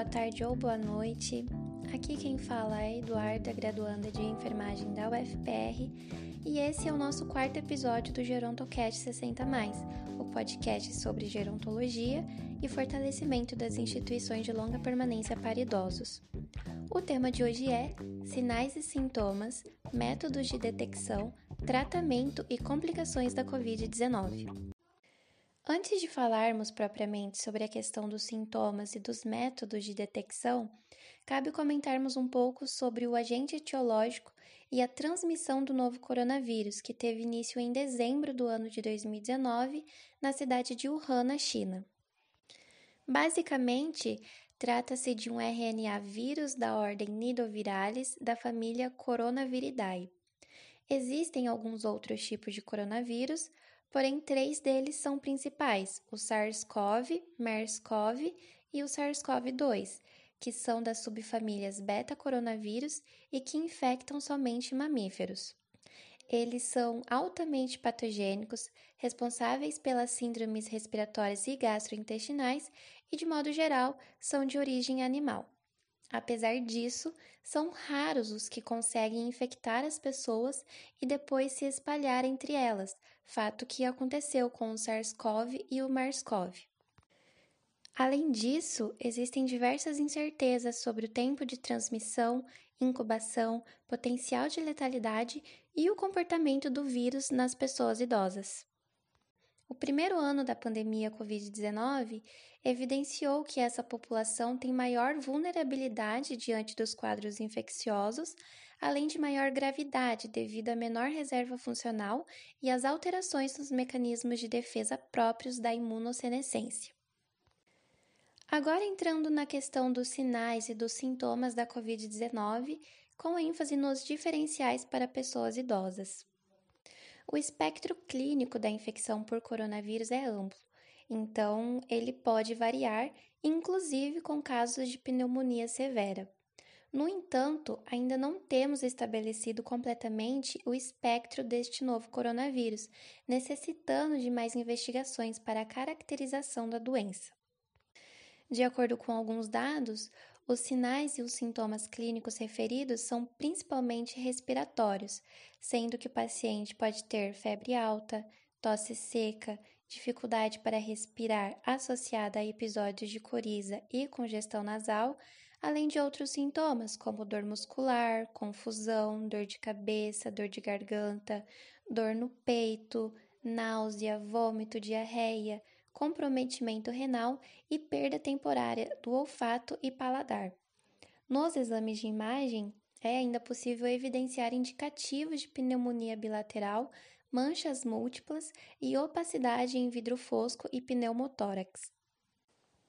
boa tarde ou boa noite. Aqui quem fala é Eduarda, graduanda de enfermagem da UFPR, e esse é o nosso quarto episódio do Gerontocast 60 o podcast sobre gerontologia e fortalecimento das instituições de longa permanência para idosos. O tema de hoje é sinais e sintomas, métodos de detecção, tratamento e complicações da COVID-19. Antes de falarmos propriamente sobre a questão dos sintomas e dos métodos de detecção, cabe comentarmos um pouco sobre o agente etiológico e a transmissão do novo coronavírus, que teve início em dezembro do ano de 2019 na cidade de Wuhan, na China. Basicamente, trata-se de um RNA vírus da ordem Nidovirales da família Coronaviridae. Existem alguns outros tipos de coronavírus, porém três deles são principais: o SARS-CoV, MERS-CoV e o SARS-CoV-2, que são das subfamílias beta-coronavírus e que infectam somente mamíferos. Eles são altamente patogênicos, responsáveis pelas síndromes respiratórias e gastrointestinais e, de modo geral, são de origem animal. Apesar disso, são raros os que conseguem infectar as pessoas e depois se espalhar entre elas, fato que aconteceu com o SARS-CoV e o MERS-CoV. Além disso, existem diversas incertezas sobre o tempo de transmissão, incubação, potencial de letalidade e o comportamento do vírus nas pessoas idosas. O primeiro ano da pandemia Covid-19 evidenciou que essa população tem maior vulnerabilidade diante dos quadros infecciosos, além de maior gravidade devido à menor reserva funcional e às alterações nos mecanismos de defesa próprios da imunossenescência. Agora entrando na questão dos sinais e dos sintomas da Covid-19, com ênfase nos diferenciais para pessoas idosas. O espectro clínico da infecção por coronavírus é amplo, então ele pode variar, inclusive com casos de pneumonia severa. No entanto, ainda não temos estabelecido completamente o espectro deste novo coronavírus, necessitando de mais investigações para a caracterização da doença. De acordo com alguns dados, os sinais e os sintomas clínicos referidos são principalmente respiratórios, sendo que o paciente pode ter febre alta, tosse seca, dificuldade para respirar associada a episódios de coriza e congestão nasal, além de outros sintomas como dor muscular, confusão, dor de cabeça, dor de garganta, dor no peito, náusea, vômito, diarreia, comprometimento renal e perda temporária do olfato e paladar. Nos exames de imagem, é ainda possível evidenciar indicativos de pneumonia bilateral, manchas múltiplas e opacidade em vidro fosco e pneumotórax.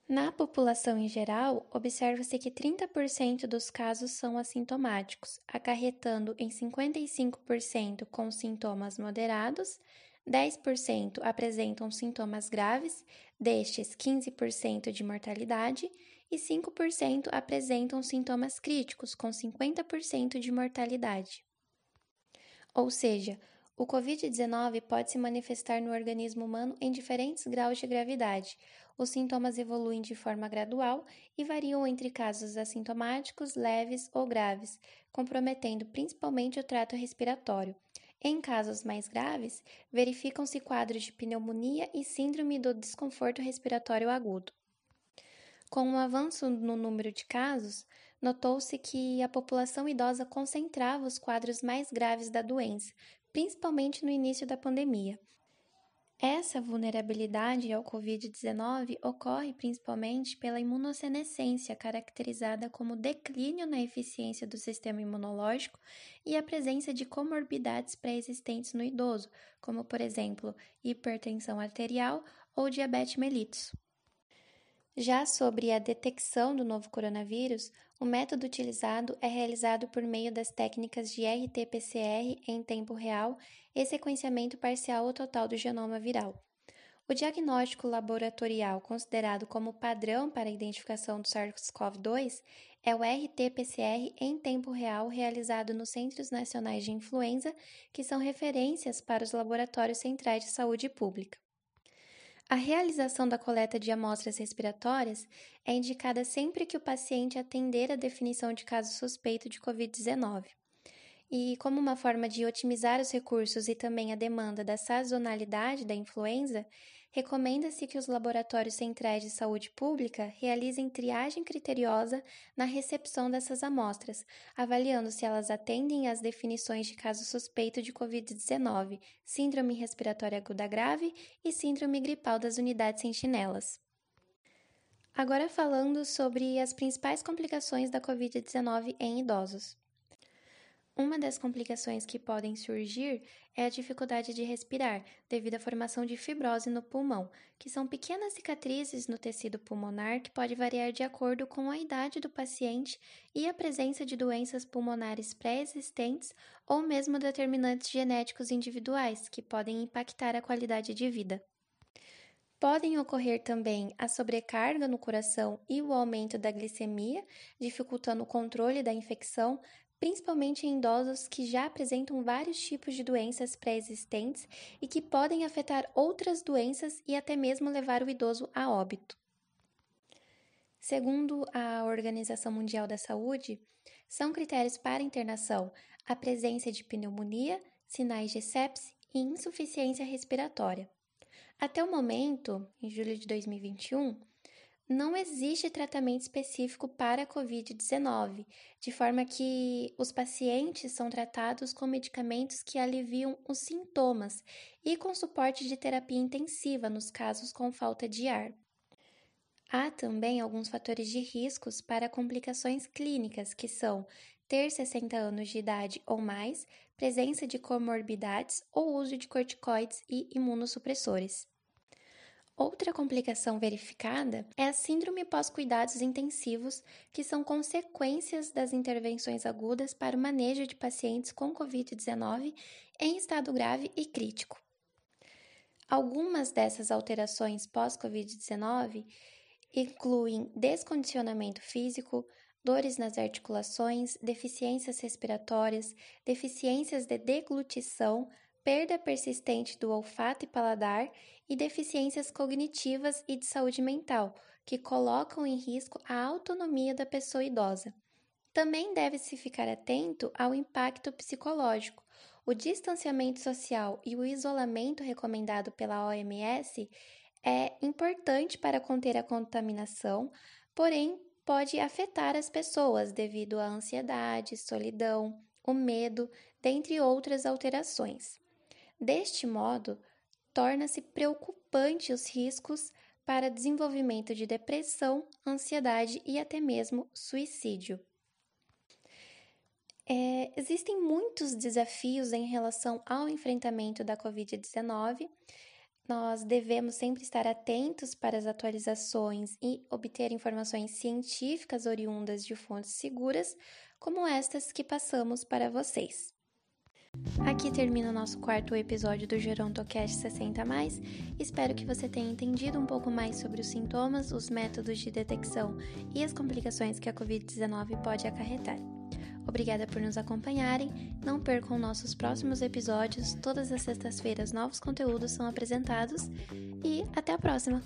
Na população em geral, observa-se que 30% dos casos são assintomáticos, acarretando em 55% com sintomas moderados 10% apresentam sintomas graves, destes 15% de mortalidade, e 5% apresentam sintomas críticos, com 50% de mortalidade. Ou seja, o Covid-19 pode se manifestar no organismo humano em diferentes graus de gravidade. Os sintomas evoluem de forma gradual e variam entre casos assintomáticos, leves ou graves, comprometendo principalmente o trato respiratório. Em casos mais graves, verificam-se quadros de pneumonia e síndrome do desconforto respiratório agudo. Com o avanço no número de casos, notou-se que a população idosa concentrava os quadros mais graves da doença, principalmente no início da pandemia, essa vulnerabilidade ao Covid-19 ocorre principalmente pela imunossenescência, caracterizada como declínio na eficiência do sistema imunológico e a presença de comorbidades pré-existentes no idoso, como, por exemplo, hipertensão arterial ou diabetes mellitus. Já sobre a detecção do novo coronavírus, o método utilizado é realizado por meio das técnicas de RT-PCR em tempo real e sequenciamento parcial ou total do genoma viral. O diagnóstico laboratorial considerado como padrão para a identificação do SARS-CoV-2 é o RT-PCR em tempo real realizado nos Centros Nacionais de Influenza, que são referências para os laboratórios centrais de saúde pública. A realização da coleta de amostras respiratórias é indicada sempre que o paciente atender a definição de caso suspeito de Covid-19. E, como uma forma de otimizar os recursos e também a demanda da sazonalidade da influenza, recomenda-se que os laboratórios centrais de saúde pública realizem triagem criteriosa na recepção dessas amostras, avaliando se elas atendem às definições de caso suspeito de Covid-19, síndrome respiratória aguda grave e síndrome gripal das unidades sentinelas. Agora falando sobre as principais complicações da Covid-19 em idosos. Uma das complicações que podem surgir é a dificuldade de respirar, devido à formação de fibrose no pulmão, que são pequenas cicatrizes no tecido pulmonar que pode variar de acordo com a idade do paciente e a presença de doenças pulmonares pré-existentes ou mesmo determinantes genéticos individuais que podem impactar a qualidade de vida. Podem ocorrer também a sobrecarga no coração e o aumento da glicemia, dificultando o controle da infecção, principalmente em idosos que já apresentam vários tipos de doenças pré-existentes e que podem afetar outras doenças e até mesmo levar o idoso a óbito. Segundo a Organização Mundial da Saúde, são critérios para internação a presença de pneumonia, sinais de sepse e insuficiência respiratória. Até o momento, em julho de 2021, não existe tratamento específico para a Covid-19, de forma que os pacientes são tratados com medicamentos que aliviam os sintomas e com suporte de terapia intensiva nos casos com falta de ar. Há também alguns fatores de riscos para complicações clínicas, que são ter 60 anos de idade ou mais, presença de comorbidades ou uso de corticoides e imunossupressores. Outra complicação verificada é a síndrome pós-cuidados intensivos, que são consequências das intervenções agudas para o manejo de pacientes com Covid-19 em estado grave e crítico. Algumas dessas alterações pós-Covid-19 incluem descondicionamento físico, dores nas articulações, deficiências respiratórias, deficiências de deglutição, perda persistente do olfato e paladar e deficiências cognitivas e de saúde mental, que colocam em risco a autonomia da pessoa idosa. Também deve-se ficar atento ao impacto psicológico. O distanciamento social e o isolamento recomendado pela OMS é importante para conter a contaminação, porém pode afetar as pessoas devido à ansiedade, solidão, o medo, dentre outras alterações. Deste modo, torna-se preocupante os riscos para desenvolvimento de depressão, ansiedade e até mesmo suicídio. É, existem muitos desafios em relação ao enfrentamento da Covid-19. Nós devemos sempre estar atentos para as atualizações e obter informações científicas oriundas de fontes seguras, como estas que passamos para vocês. Aqui termina o nosso quarto episódio do Gerontocast 60 mais. Espero que você tenha entendido um pouco mais sobre os sintomas, os métodos de detecção e as complicações que a COVID-19 pode acarretar. Obrigada por nos acompanharem. Não percam nossos próximos episódios. Todas as sextas-feiras novos conteúdos são apresentados e até a próxima.